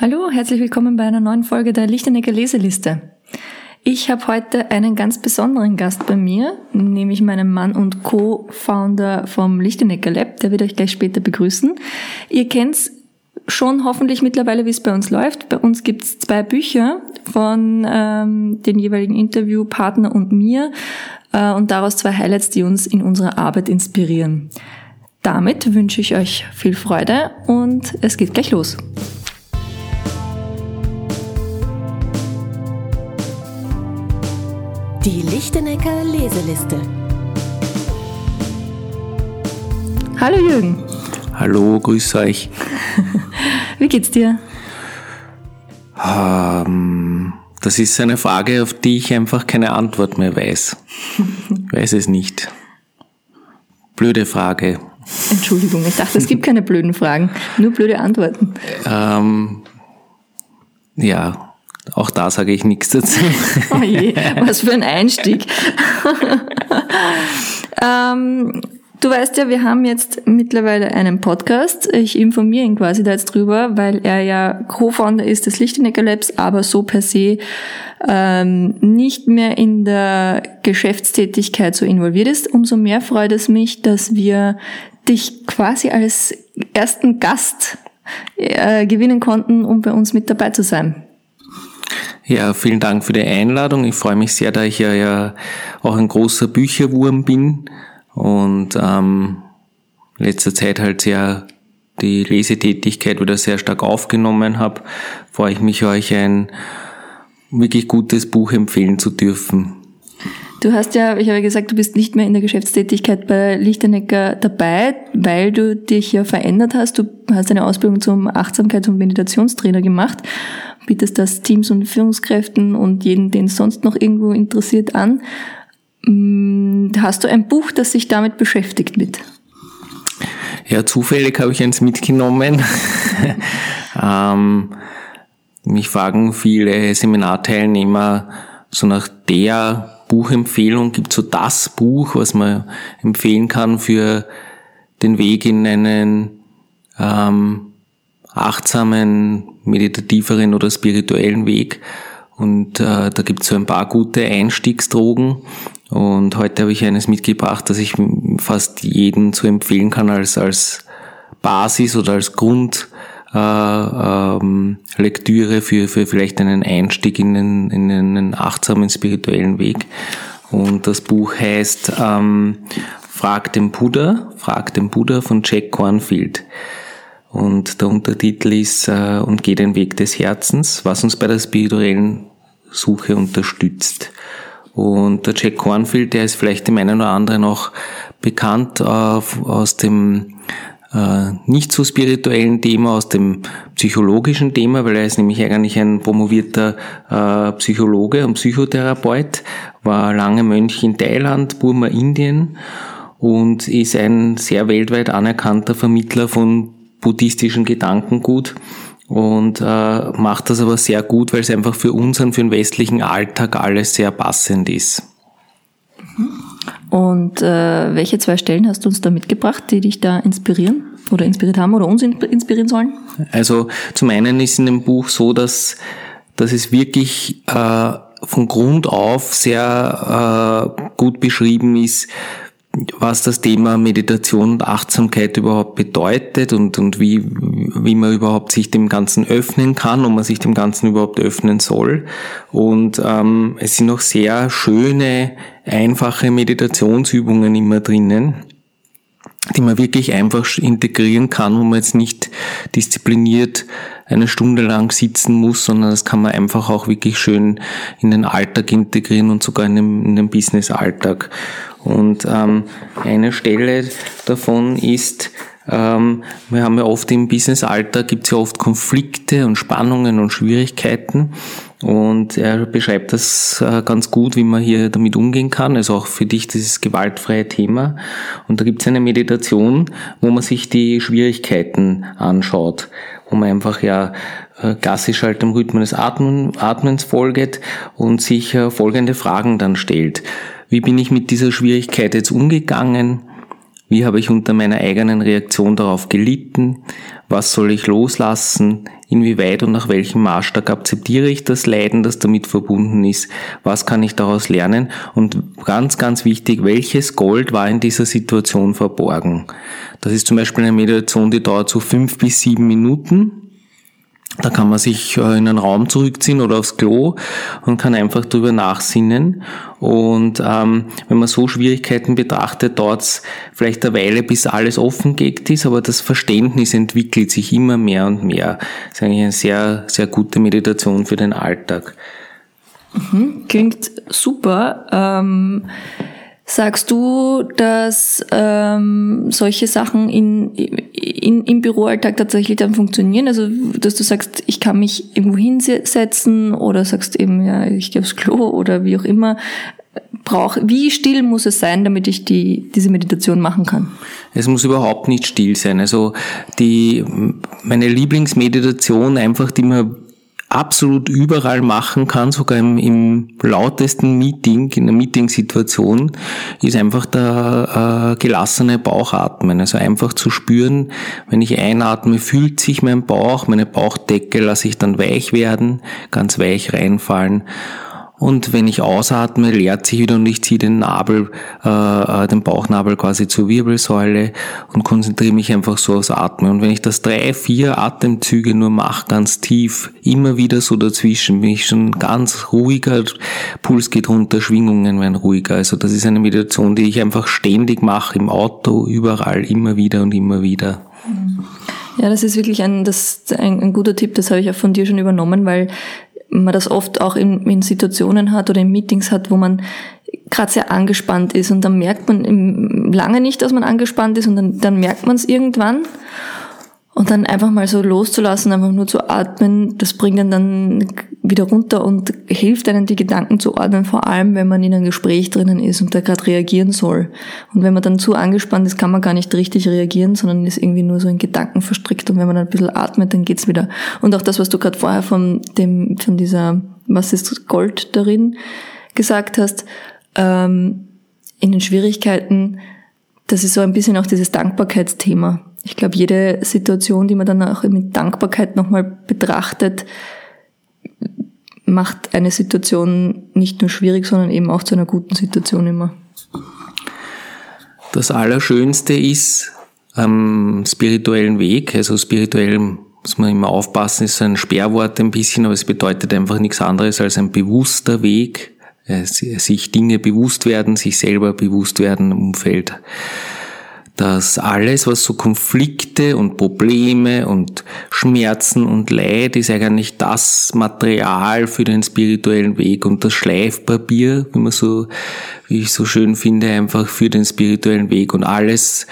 Hallo, herzlich willkommen bei einer neuen Folge der Lichtenecker Leseliste. Ich habe heute einen ganz besonderen Gast bei mir, nämlich meinen Mann und Co-Founder vom Lichtenecker Lab. Der wird euch gleich später begrüßen. Ihr kennt schon hoffentlich mittlerweile, wie es bei uns läuft. Bei uns gibt es zwei Bücher von ähm, den jeweiligen Interviewpartner und mir äh, und daraus zwei Highlights, die uns in unserer Arbeit inspirieren. Damit wünsche ich euch viel Freude und es geht gleich los. Die Lichtenecker Leseliste. Hallo Jürgen. Hallo, grüß euch. Wie geht's dir? Ähm, das ist eine Frage, auf die ich einfach keine Antwort mehr weiß. Ich weiß es nicht. Blöde Frage. Entschuldigung, ich dachte, es gibt keine blöden Fragen, nur blöde Antworten. Ähm, ja, auch da sage ich nichts dazu. Oh je, was für ein Einstieg. ähm, du weißt ja, wir haben jetzt mittlerweile einen Podcast. Ich informiere ihn quasi da jetzt drüber, weil er ja Co-Founder ist des Lichtenecker Labs, aber so per se ähm, nicht mehr in der Geschäftstätigkeit so involviert ist. Umso mehr freut es mich, dass wir dich quasi als ersten Gast äh, gewinnen konnten, um bei uns mit dabei zu sein. Ja, vielen Dank für die Einladung. Ich freue mich sehr, da ich ja, ja auch ein großer Bücherwurm bin und ähm, letzter Zeit halt sehr die Lesetätigkeit wieder sehr stark aufgenommen habe, freue ich mich, euch ein wirklich gutes Buch empfehlen zu dürfen. Du hast ja, ich habe gesagt, du bist nicht mehr in der Geschäftstätigkeit bei Lichtenecker dabei, weil du dich ja verändert hast. Du hast eine Ausbildung zum Achtsamkeits- und Meditationstrainer gemacht bietest das Teams und Führungskräften und jeden, den es sonst noch irgendwo interessiert, an. Mm, hast du ein Buch, das sich damit beschäftigt mit? Ja, zufällig habe ich eins mitgenommen. ähm, mich fragen viele Seminarteilnehmer so nach der Buchempfehlung, gibt so das Buch, was man empfehlen kann für den Weg in einen ähm, achtsamen, meditativeren oder spirituellen Weg. Und äh, da gibt es so ein paar gute Einstiegsdrogen. Und heute habe ich eines mitgebracht, das ich fast jedem zu empfehlen kann als, als Basis oder als Grund äh, ähm, Lektüre für, für vielleicht einen Einstieg in einen, in einen achtsamen spirituellen Weg. Und das Buch heißt ähm, Frag den Buddha, Frag den Buddha von Jack Cornfield. Und der Untertitel ist äh, Und geh den Weg des Herzens, was uns bei der spirituellen Suche unterstützt. Und der Jack Cornfield, der ist vielleicht dem einen oder anderen auch bekannt äh, aus dem äh, nicht so spirituellen Thema, aus dem psychologischen Thema, weil er ist nämlich eigentlich ein promovierter äh, Psychologe und Psychotherapeut, war lange Mönch in Thailand, Burma, Indien und ist ein sehr weltweit anerkannter Vermittler von buddhistischen Gedankengut und äh, macht das aber sehr gut, weil es einfach für unseren, für den westlichen Alltag alles sehr passend ist. Und äh, welche zwei Stellen hast du uns da mitgebracht, die dich da inspirieren oder inspiriert haben oder uns inspirieren sollen? Also zum einen ist in dem Buch so, dass, dass es wirklich äh, von Grund auf sehr äh, gut beschrieben ist, was das Thema Meditation und Achtsamkeit überhaupt bedeutet und, und wie, wie man überhaupt sich dem Ganzen öffnen kann und man sich dem Ganzen überhaupt öffnen soll. Und ähm, es sind auch sehr schöne, einfache Meditationsübungen immer drinnen die man wirklich einfach integrieren kann, wo man jetzt nicht diszipliniert eine Stunde lang sitzen muss, sondern das kann man einfach auch wirklich schön in den Alltag integrieren und sogar in den, in den Business-Alltag. Und ähm, eine Stelle davon ist, ähm, wir haben ja oft im Business-Alltag gibt es ja oft Konflikte und Spannungen und Schwierigkeiten. Und er beschreibt das äh, ganz gut, wie man hier damit umgehen kann. Also auch für dich dieses gewaltfreie Thema. Und da gibt es eine Meditation, wo man sich die Schwierigkeiten anschaut, wo man einfach ja äh, klassisch halt dem Rhythmus des Atmen, Atmens folgt und sich äh, folgende Fragen dann stellt. Wie bin ich mit dieser Schwierigkeit jetzt umgegangen? Wie habe ich unter meiner eigenen Reaktion darauf gelitten? Was soll ich loslassen? Inwieweit und nach welchem Maßstab akzeptiere ich das Leiden, das damit verbunden ist? Was kann ich daraus lernen? Und ganz, ganz wichtig, welches Gold war in dieser Situation verborgen? Das ist zum Beispiel eine Meditation, die dauert so fünf bis sieben Minuten. Da kann man sich äh, in einen Raum zurückziehen oder aufs Klo und kann einfach drüber nachsinnen. Und ähm, wenn man so Schwierigkeiten betrachtet, dauert es vielleicht eine Weile, bis alles offengelegt ist, aber das Verständnis entwickelt sich immer mehr und mehr. Das ist eigentlich eine sehr, sehr gute Meditation für den Alltag. Mhm, klingt super. Ähm Sagst du, dass ähm, solche Sachen in, in, im Büroalltag tatsächlich dann funktionieren? Also, dass du sagst, ich kann mich irgendwo hinsetzen oder sagst eben, ja, ich gehe aufs Klo oder wie auch immer. Brauch, wie still muss es sein, damit ich die, diese Meditation machen kann? Es muss überhaupt nicht still sein. Also die, meine Lieblingsmeditation einfach, die man absolut überall machen kann, sogar im, im lautesten Meeting, in der Meetingsituation, ist einfach der äh, gelassene Bauchatmen. Also einfach zu spüren, wenn ich einatme, fühlt sich mein Bauch, meine Bauchdecke lasse ich dann weich werden, ganz weich reinfallen und wenn ich ausatme, leert sich wieder und ich ziehe den Nabel, äh, äh, den Bauchnabel quasi zur Wirbelsäule und konzentriere mich einfach so aufs Atmen. Und wenn ich das drei, vier Atemzüge nur mache, ganz tief, immer wieder so dazwischen, bin ich schon ganz ruhiger, Puls geht runter, Schwingungen werden ruhiger. Also das ist eine Meditation, die ich einfach ständig mache, im Auto, überall, immer wieder und immer wieder. Ja, das ist wirklich ein, das, ein, ein guter Tipp, das habe ich auch von dir schon übernommen, weil man das oft auch in, in Situationen hat oder in Meetings hat, wo man gerade sehr angespannt ist und dann merkt man lange nicht, dass man angespannt ist und dann, dann merkt man es irgendwann und dann einfach mal so loszulassen, einfach nur zu atmen, das bringt einen dann wieder runter und hilft einen, die Gedanken zu ordnen, vor allem wenn man in einem Gespräch drinnen ist und da gerade reagieren soll. Und wenn man dann zu angespannt ist, kann man gar nicht richtig reagieren, sondern ist irgendwie nur so in Gedanken verstrickt. Und wenn man dann ein bisschen atmet, dann geht's wieder. Und auch das, was du gerade vorher von dem, von dieser, was ist Gold darin, gesagt hast, ähm, in den Schwierigkeiten, das ist so ein bisschen auch dieses Dankbarkeitsthema ich glaube, jede Situation, die man dann auch mit Dankbarkeit nochmal betrachtet, macht eine Situation nicht nur schwierig, sondern eben auch zu einer guten Situation immer. Das Allerschönste ist am spirituellen Weg, also spirituell muss man immer aufpassen, ist ein Sperrwort ein bisschen, aber es bedeutet einfach nichts anderes als ein bewusster Weg, äh, sich Dinge bewusst werden, sich selber bewusst werden Umfeld dass alles, was so Konflikte und Probleme und Schmerzen und Leid ist eigentlich das Material für den spirituellen Weg und das Schleifpapier, wie man so, wie ich so schön finde, einfach für den spirituellen Weg. Und alles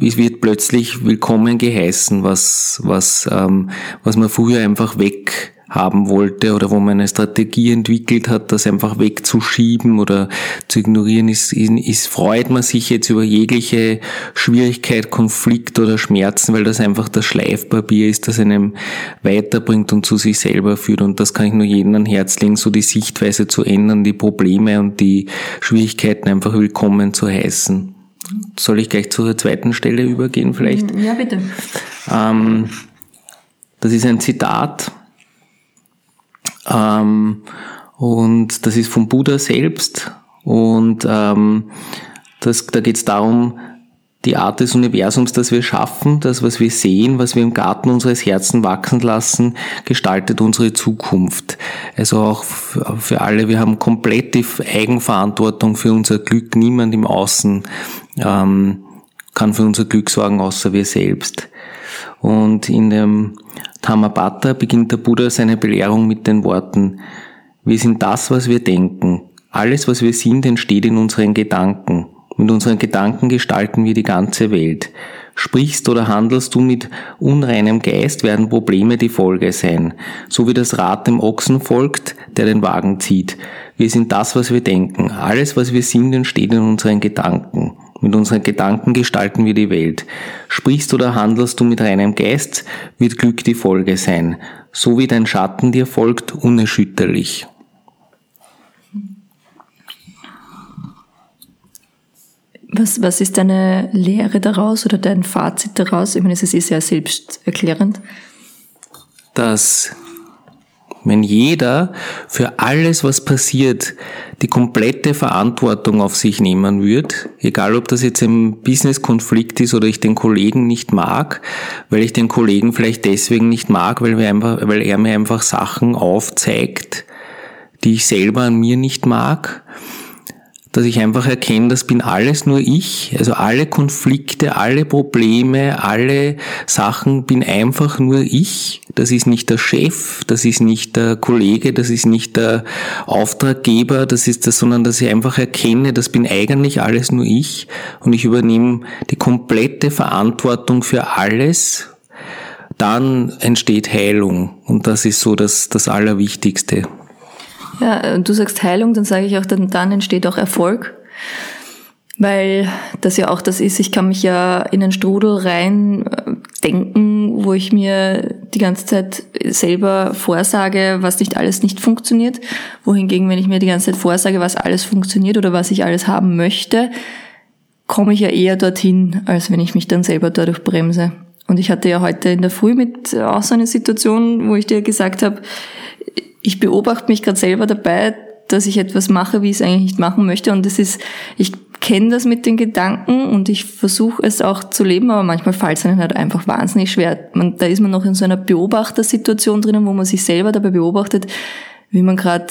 es wird plötzlich willkommen geheißen, was, was, ähm, was man früher einfach weg haben wollte oder wo man eine Strategie entwickelt hat, das einfach wegzuschieben oder zu ignorieren, ist, ist, freut man sich jetzt über jegliche Schwierigkeit, Konflikt oder Schmerzen, weil das einfach das Schleifpapier ist, das einem weiterbringt und zu sich selber führt. Und das kann ich nur jedem an Herz legen, so die Sichtweise zu ändern, die Probleme und die Schwierigkeiten einfach willkommen zu heißen. Soll ich gleich zur zweiten Stelle übergehen vielleicht? Ja, bitte. Ähm, das ist ein Zitat ähm, und das ist vom Buddha selbst. Und ähm, das, da geht es darum, die Art des Universums, das wir schaffen, das, was wir sehen, was wir im Garten unseres Herzens wachsen lassen, gestaltet unsere Zukunft. Also auch für alle, wir haben komplett die Eigenverantwortung für unser Glück. Niemand im Außen ähm, kann für unser Glück sorgen, außer wir selbst. Und in dem Dhammapada beginnt der Buddha seine Belehrung mit den Worten, wir sind das, was wir denken. Alles, was wir sind, entsteht in unseren Gedanken. Mit unseren Gedanken gestalten wir die ganze Welt. Sprichst oder handelst du mit unreinem Geist, werden Probleme die Folge sein. So wie das Rad dem Ochsen folgt, der den Wagen zieht. Wir sind das, was wir denken. Alles, was wir sind, entsteht in unseren Gedanken. Mit unseren Gedanken gestalten wir die Welt. Sprichst oder handelst du mit reinem Geist, wird Glück die Folge sein, so wie dein Schatten dir folgt, unerschütterlich. Was, was ist deine Lehre daraus oder dein Fazit daraus? Ich meine, es ist eh sehr selbsterklärend. Dass wenn jeder für alles, was passiert, die komplette Verantwortung auf sich nehmen wird, egal ob das jetzt ein Business-Konflikt ist oder ich den Kollegen nicht mag, weil ich den Kollegen vielleicht deswegen nicht mag, weil, einfach, weil er mir einfach Sachen aufzeigt, die ich selber an mir nicht mag, dass ich einfach erkenne, das bin alles nur ich. Also alle Konflikte, alle Probleme, alle Sachen bin einfach nur ich. Das ist nicht der Chef, das ist nicht der Kollege, das ist nicht der Auftraggeber, das ist das, sondern dass ich einfach erkenne, das bin eigentlich alles nur ich und ich übernehme die komplette Verantwortung für alles. Dann entsteht Heilung und das ist so das, das Allerwichtigste. Ja, du sagst Heilung, dann sage ich auch, dann, dann entsteht auch Erfolg. Weil das ja auch das ist, ich kann mich ja in einen Strudel rein äh, denken, wo ich mir die ganze Zeit selber vorsage, was nicht alles nicht funktioniert. Wohingegen, wenn ich mir die ganze Zeit vorsage, was alles funktioniert oder was ich alles haben möchte, komme ich ja eher dorthin, als wenn ich mich dann selber dadurch bremse. Und ich hatte ja heute in der Früh mit auch so eine Situation, wo ich dir gesagt habe, ich beobachte mich gerade selber dabei, dass ich etwas mache, wie ich es eigentlich nicht machen möchte. Und das ist, ich kenne das mit den Gedanken und ich versuche es auch zu leben, aber manchmal fällt es einem halt einfach wahnsinnig schwer. Man, da ist man noch in so einer Beobachtersituation drinnen, wo man sich selber dabei beobachtet, wie man gerade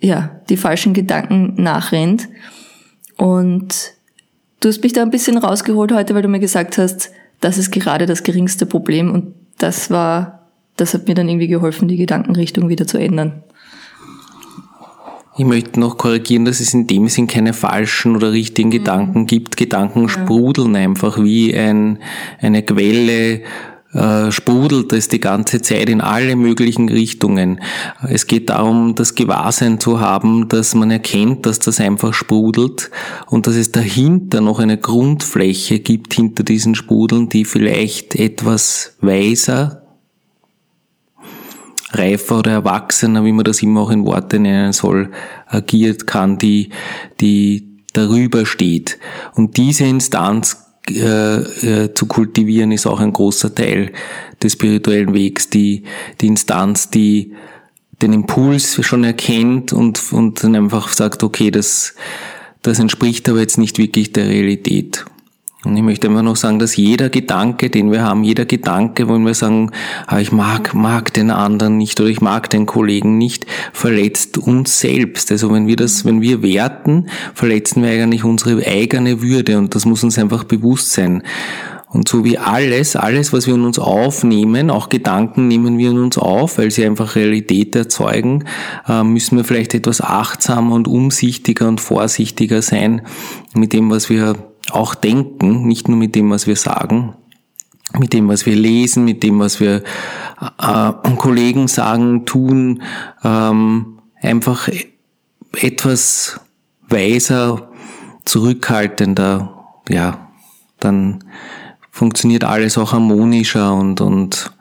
ja, die falschen Gedanken nachrennt. Und du hast mich da ein bisschen rausgeholt heute, weil du mir gesagt hast, das ist gerade das geringste Problem und das war das hat mir dann irgendwie geholfen, die Gedankenrichtung wieder zu ändern. Ich möchte noch korrigieren, dass es in dem Sinn keine falschen oder richtigen mhm. Gedanken gibt. Gedanken ja. sprudeln einfach wie ein, eine Quelle, äh, sprudelt es die ganze Zeit in alle möglichen Richtungen. Es geht darum, das Gewahrsein zu haben, dass man erkennt, dass das einfach sprudelt und dass es dahinter noch eine Grundfläche gibt hinter diesen Sprudeln, die vielleicht etwas weiser reifer oder erwachsener, wie man das immer auch in Worte nennen soll, agiert kann, die, die darüber steht. Und diese Instanz äh, äh, zu kultivieren ist auch ein großer Teil des spirituellen Wegs, die, die Instanz, die den Impuls schon erkennt und, und dann einfach sagt, okay, das, das entspricht aber jetzt nicht wirklich der Realität. Und ich möchte einfach noch sagen, dass jeder Gedanke, den wir haben, jeder Gedanke, wo wir sagen, ah, ich mag, mag den anderen nicht oder ich mag den Kollegen nicht, verletzt uns selbst. Also wenn wir das, wenn wir werten, verletzen wir eigentlich unsere eigene Würde und das muss uns einfach bewusst sein. Und so wie alles, alles, was wir in uns aufnehmen, auch Gedanken nehmen wir in uns auf, weil sie einfach Realität erzeugen, äh, müssen wir vielleicht etwas achtsamer und umsichtiger und vorsichtiger sein mit dem, was wir auch denken, nicht nur mit dem, was wir sagen, mit dem, was wir lesen, mit dem, was wir äh, Kollegen sagen, tun, ähm, einfach etwas weiser, zurückhaltender, ja, dann funktioniert alles auch harmonischer und, und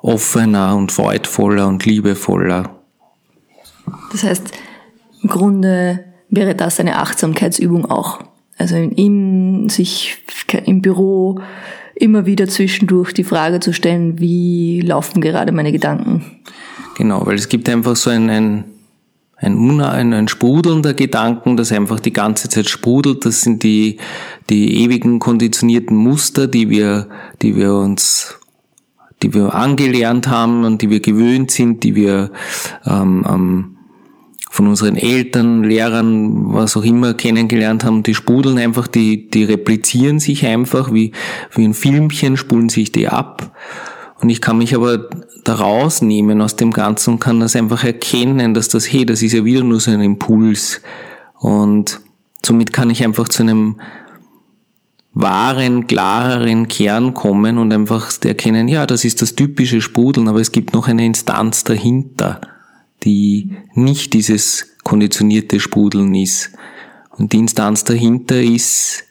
offener und freudvoller und liebevoller. Das heißt, im Grunde wäre das eine Achtsamkeitsübung auch. Also in sich im Büro immer wieder zwischendurch die Frage zu stellen, wie laufen gerade meine Gedanken. Genau, weil es gibt einfach so ein, ein, ein, ein, ein Sprudeln der Gedanken, das einfach die ganze Zeit sprudelt. Das sind die, die ewigen konditionierten Muster, die wir, die wir uns die wir angelernt haben und die wir gewöhnt sind, die wir ähm, ähm, von unseren Eltern, Lehrern, was auch immer kennengelernt haben, die spudeln einfach, die, die replizieren sich einfach, wie, wie ein Filmchen spulen sich die ab. Und ich kann mich aber da rausnehmen aus dem Ganzen und kann das einfach erkennen, dass das, hey, das ist ja wieder nur so ein Impuls. Und somit kann ich einfach zu einem wahren, klareren Kern kommen und einfach erkennen, ja, das ist das typische Spudeln, aber es gibt noch eine Instanz dahinter die nicht dieses konditionierte Sprudeln ist. Und die Instanz dahinter ist,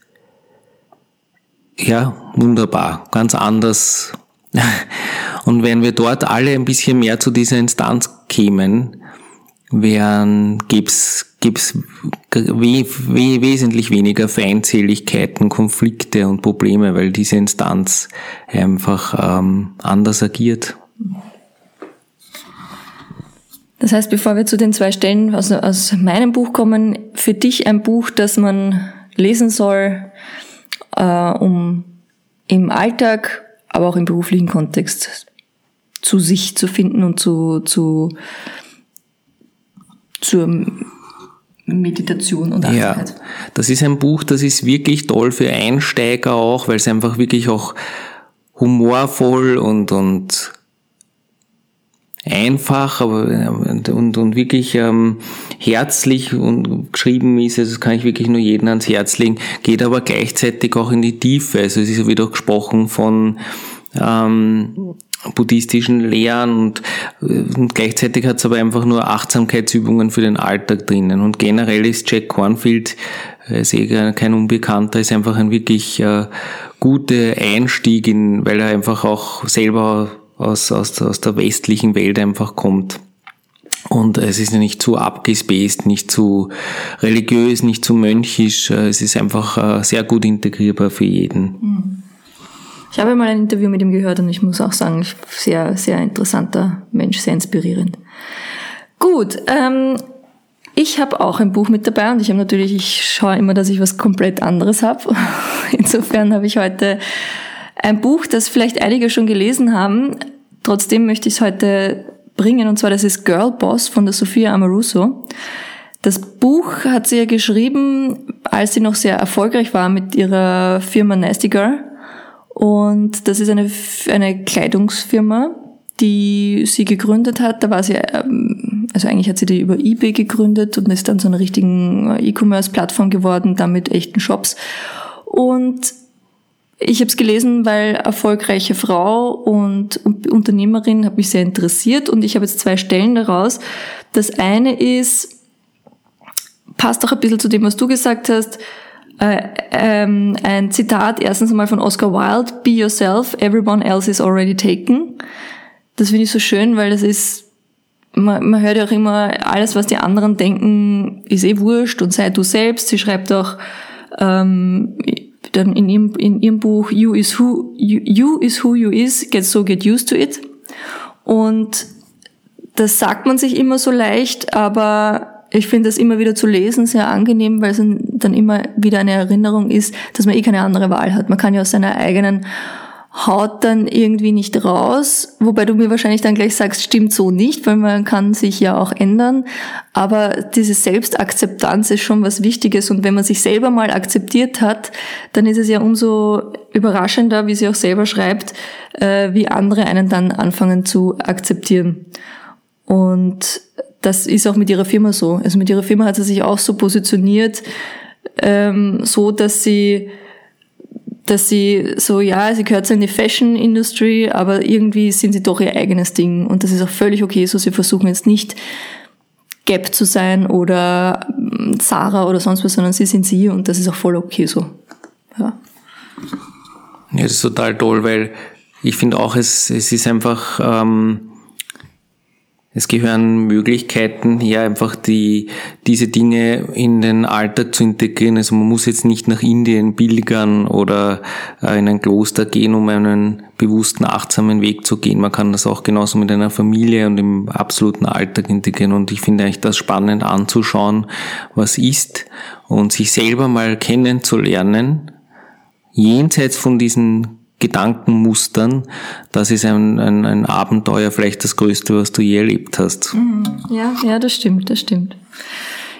ja, wunderbar, ganz anders. Und wenn wir dort alle ein bisschen mehr zu dieser Instanz kämen, wären, gibt's, gibt's we we wesentlich weniger Feindseligkeiten, Konflikte und Probleme, weil diese Instanz einfach ähm, anders agiert. Das heißt, bevor wir zu den zwei Stellen aus, aus meinem Buch kommen, für dich ein Buch, das man lesen soll, äh, um im Alltag, aber auch im beruflichen Kontext zu sich zu finden und zu, zu zur Meditation und Achtsamkeit. Ja, das ist ein Buch, das ist wirklich toll für Einsteiger auch, weil es einfach wirklich auch humorvoll und, und einfach aber, und, und wirklich ähm, herzlich und geschrieben ist, also das kann ich wirklich nur jedem ans Herz legen, geht aber gleichzeitig auch in die Tiefe. Also es ist ja wieder gesprochen von ähm, buddhistischen Lehren und, und gleichzeitig hat es aber einfach nur Achtsamkeitsübungen für den Alltag drinnen. Und generell ist Jack Cornfield, ist eh kein Unbekannter, ist einfach ein wirklich äh, guter Einstieg in, weil er einfach auch selber aus, aus, aus der westlichen Welt einfach kommt. Und es ist nicht zu abgespaced, nicht zu religiös, nicht zu mönchisch. Es ist einfach äh, sehr gut integrierbar für jeden. Mhm. Ich habe mal ein Interview mit ihm gehört und ich muss auch sagen, sehr, sehr interessanter Mensch, sehr inspirierend. Gut, ähm, ich habe auch ein Buch mit dabei und ich habe natürlich, ich schaue immer, dass ich was komplett anderes habe. Insofern habe ich heute ein Buch, das vielleicht einige schon gelesen haben. Trotzdem möchte ich es heute bringen und zwar das ist Girl Boss von der Sophia Amoruso. Das Buch hat sie ja geschrieben, als sie noch sehr erfolgreich war mit ihrer Firma Nasty Girl. Und das ist eine, eine Kleidungsfirma, die sie gegründet hat. Da war sie, ähm, also eigentlich hat sie die über eBay gegründet und ist dann zu einer richtigen E-Commerce-Plattform geworden, damit echten Shops. Und ich habe es gelesen, weil erfolgreiche Frau und Unternehmerin hat mich sehr interessiert und ich habe jetzt zwei Stellen daraus. Das eine ist, passt auch ein bisschen zu dem, was du gesagt hast, äh, ähm, ein Zitat erstens einmal von Oscar Wilde, Be yourself, everyone else is already taken. Das finde ich so schön, weil das ist, man, man hört ja auch immer, alles, was die anderen denken, ist eh wurscht und sei du selbst. Sie schreibt auch, ähm, dann in ihrem, in ihrem Buch You is who you, you is who you is, get so get used to it. Und das sagt man sich immer so leicht, aber ich finde das immer wieder zu lesen sehr angenehm, weil es dann immer wieder eine Erinnerung ist, dass man eh keine andere Wahl hat. Man kann ja aus seiner eigenen Haut dann irgendwie nicht raus, wobei du mir wahrscheinlich dann gleich sagst, stimmt so nicht, weil man kann sich ja auch ändern. Aber diese Selbstakzeptanz ist schon was Wichtiges und wenn man sich selber mal akzeptiert hat, dann ist es ja umso überraschender, wie sie auch selber schreibt, äh, wie andere einen dann anfangen zu akzeptieren. Und das ist auch mit ihrer Firma so. Also mit ihrer Firma hat sie sich auch so positioniert, ähm, so dass sie dass sie so, ja, sie gehört so in die Fashion Industry, aber irgendwie sind sie doch ihr eigenes Ding. Und das ist auch völlig okay so. Sie versuchen jetzt nicht Gap zu sein oder ähm, Sarah oder sonst was, sondern sie sind sie und das ist auch voll okay so. Ja. Ja, das ist total toll, weil ich finde auch, es, es ist einfach, ähm, es gehören Möglichkeiten her, einfach die, diese Dinge in den Alltag zu integrieren. Also man muss jetzt nicht nach Indien pilgern oder äh, in ein Kloster gehen, um einen bewussten, achtsamen Weg zu gehen. Man kann das auch genauso mit einer Familie und im absoluten Alltag integrieren. Und ich finde eigentlich das spannend anzuschauen, was ist und sich selber mal kennenzulernen, jenseits von diesen Gedankenmustern, das ist ein, ein, ein Abenteuer, vielleicht das Größte, was du je erlebt hast. Mhm. Ja, ja, das stimmt, das stimmt.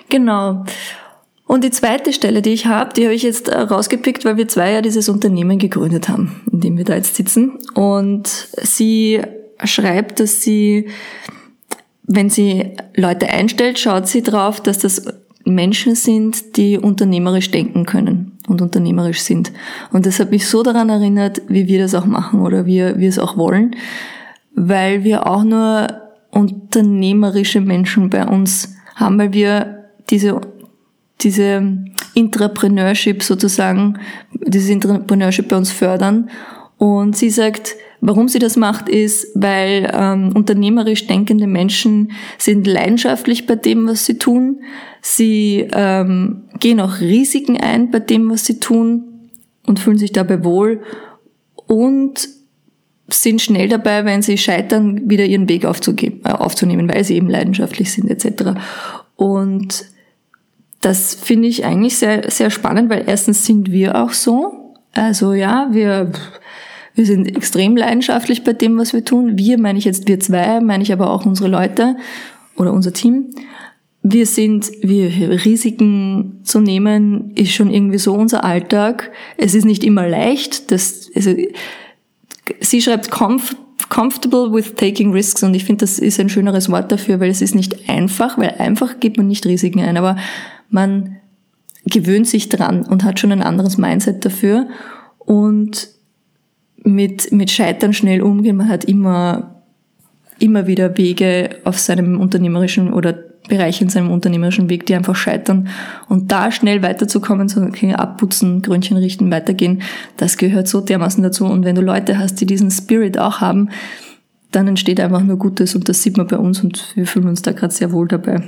Genau. Und die zweite Stelle, die ich habe, die habe ich jetzt äh, rausgepickt, weil wir zwei ja dieses Unternehmen gegründet haben, in dem wir da jetzt sitzen. Und sie schreibt, dass sie, wenn sie Leute einstellt, schaut sie drauf, dass das Menschen sind, die unternehmerisch denken können und unternehmerisch sind. Und das hat mich so daran erinnert, wie wir das auch machen oder wie wir es auch wollen, weil wir auch nur unternehmerische Menschen bei uns haben, weil wir diese, diese Intrapreneurship sozusagen, dieses Intrapreneurship bei uns fördern. Und sie sagt, Warum sie das macht, ist, weil ähm, unternehmerisch denkende Menschen sind leidenschaftlich bei dem, was sie tun. Sie ähm, gehen auch Risiken ein bei dem, was sie tun und fühlen sich dabei wohl und sind schnell dabei, wenn sie scheitern, wieder ihren Weg aufzugeben, äh, aufzunehmen, weil sie eben leidenschaftlich sind etc. Und das finde ich eigentlich sehr, sehr spannend, weil erstens sind wir auch so. Also ja, wir wir sind extrem leidenschaftlich bei dem, was wir tun. Wir meine ich jetzt wir zwei, meine ich aber auch unsere Leute oder unser Team. Wir sind, wir Risiken zu nehmen, ist schon irgendwie so unser Alltag. Es ist nicht immer leicht. Das, also, sie schreibt comf comfortable with taking risks und ich finde, das ist ein schöneres Wort dafür, weil es ist nicht einfach, weil einfach gibt man nicht Risiken ein, aber man gewöhnt sich dran und hat schon ein anderes Mindset dafür und mit, mit Scheitern schnell umgehen. Man hat immer, immer wieder Wege auf seinem unternehmerischen oder Bereich in seinem unternehmerischen Weg, die einfach scheitern. Und da schnell weiterzukommen, so okay, abputzen, Grünchen richten, weitergehen, das gehört so dermaßen dazu. Und wenn du Leute hast, die diesen Spirit auch haben, dann entsteht einfach nur Gutes und das sieht man bei uns und wir fühlen uns da gerade sehr wohl dabei.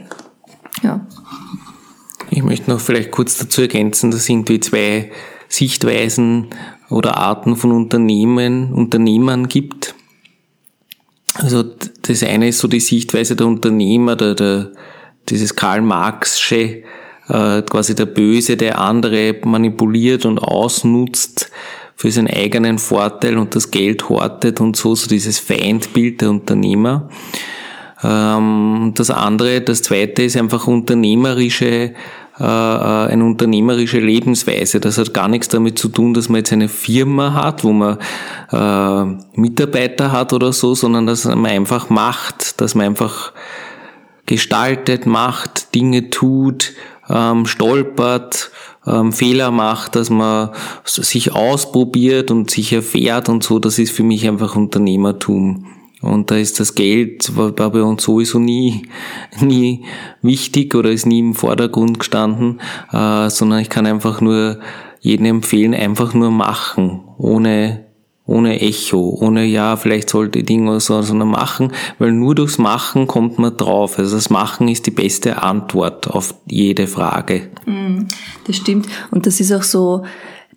Ja. Ich möchte noch vielleicht kurz dazu ergänzen, dass irgendwie zwei Sichtweisen oder Arten von Unternehmen, Unternehmern gibt. Also das eine ist so die Sichtweise der Unternehmer, der, der, dieses Karl Marxsche, äh, quasi der Böse, der andere manipuliert und ausnutzt für seinen eigenen Vorteil und das Geld hortet und so, so dieses Feindbild der Unternehmer. Ähm, das andere, das zweite ist einfach unternehmerische eine unternehmerische Lebensweise. Das hat gar nichts damit zu tun, dass man jetzt eine Firma hat, wo man äh, Mitarbeiter hat oder so, sondern dass man einfach macht, dass man einfach gestaltet, macht, Dinge tut, ähm, stolpert, ähm, Fehler macht, dass man sich ausprobiert und sich erfährt und so. Das ist für mich einfach Unternehmertum. Und da ist das Geld, war, bei uns sowieso nie, nie wichtig oder ist nie im Vordergrund gestanden, äh, sondern ich kann einfach nur jedem empfehlen, einfach nur machen, ohne, ohne Echo, ohne ja, vielleicht sollte Dinge oder so, sondern machen, weil nur durchs Machen kommt man drauf. Also das Machen ist die beste Antwort auf jede Frage. Mm, das stimmt. Und das ist auch so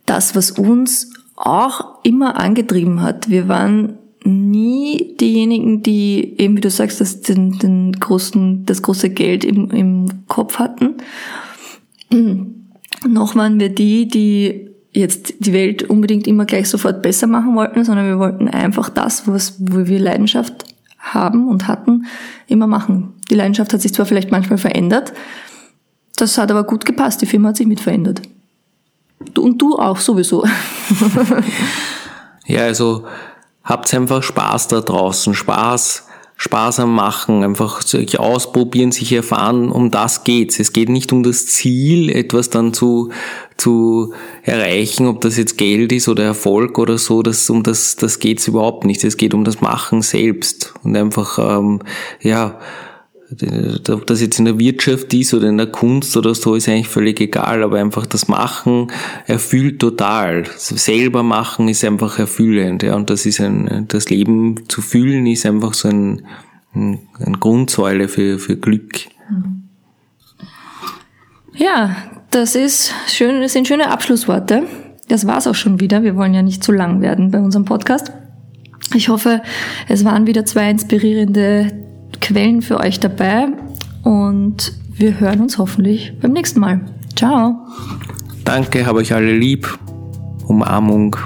das, was uns auch immer angetrieben hat. Wir waren nie diejenigen, die eben, wie du sagst, das, den, den großen, das große Geld im, im Kopf hatten. Noch waren wir die, die jetzt die Welt unbedingt immer gleich sofort besser machen wollten, sondern wir wollten einfach das, was, wo wir Leidenschaft haben und hatten, immer machen. Die Leidenschaft hat sich zwar vielleicht manchmal verändert, das hat aber gut gepasst, die Firma hat sich mit verändert. Und du auch sowieso. ja, also habt einfach Spaß da draußen, Spaß, Spaß am Machen, einfach sich ausprobieren, sich erfahren, um das geht's. Es geht nicht um das Ziel, etwas dann zu, zu erreichen, ob das jetzt Geld ist oder Erfolg oder so, das, um das, das geht's überhaupt nicht. Es geht um das Machen selbst und einfach, ähm, ja, ob das jetzt in der Wirtschaft ist oder in der Kunst oder so, ist eigentlich völlig egal, aber einfach das Machen erfüllt total. Selber machen ist einfach erfüllend, ja, und das ist ein, das Leben zu fühlen ist einfach so ein, ein, ein Grundsäule für, für Glück. Ja, das ist schön, das sind schöne Abschlussworte. Das war's auch schon wieder. Wir wollen ja nicht zu lang werden bei unserem Podcast. Ich hoffe, es waren wieder zwei inspirierende Quellen für euch dabei und wir hören uns hoffentlich beim nächsten Mal. Ciao. Danke, habe euch alle lieb. Umarmung.